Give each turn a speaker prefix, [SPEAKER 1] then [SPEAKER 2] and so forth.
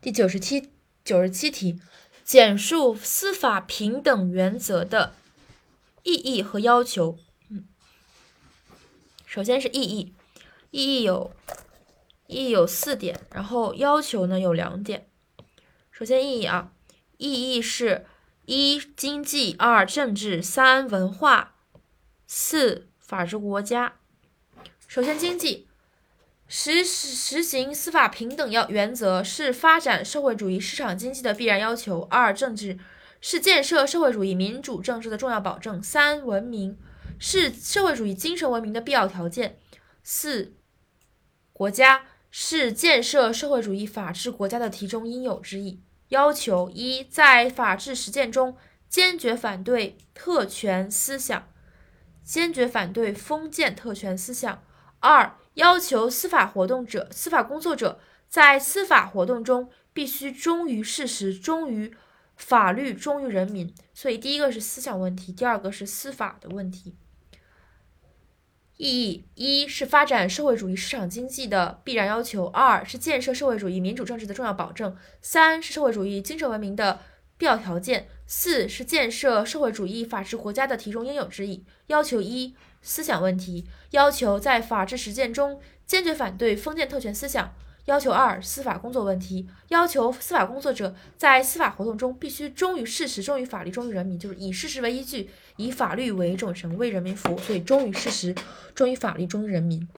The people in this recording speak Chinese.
[SPEAKER 1] 第九十七九十七题，简述司法平等原则的意义和要求。嗯，首先是意义，意义有意义有四点，然后要求呢有两点。首先意义啊，意义是一经济，二政治，三文化，四法治国家。首先经济。实实行司法平等要原则是发展社会主义市场经济的必然要求。二、政治是建设社会主义民主政治的重要保证。三、文明是社会主义精神文明的必要条件。四、国家是建设社会主义法治国家的题中应有之义。要求一，在法治实践中坚决反对特权思想，坚决反对封建特权思想。二。要求司法活动者、司法工作者在司法活动中必须忠于事实、忠于法律、忠于人民。所以，第一个是思想问题，第二个是司法的问题。意义一是发展社会主义市场经济的必然要求，二是建设社会主义民主政治的重要保证，三是社会主义精神文明的必要条件，四是建设社会主义法治国家的题中应有之义。要求一。思想问题要求在法治实践中坚决反对封建特权思想。要求二，司法工作问题要求司法工作者在司法活动中必须忠于事实、忠于法律、忠于人民，就是以事实为依据，以法律为准绳，为人民服务。所以忠于事实、忠于法律、忠于人民。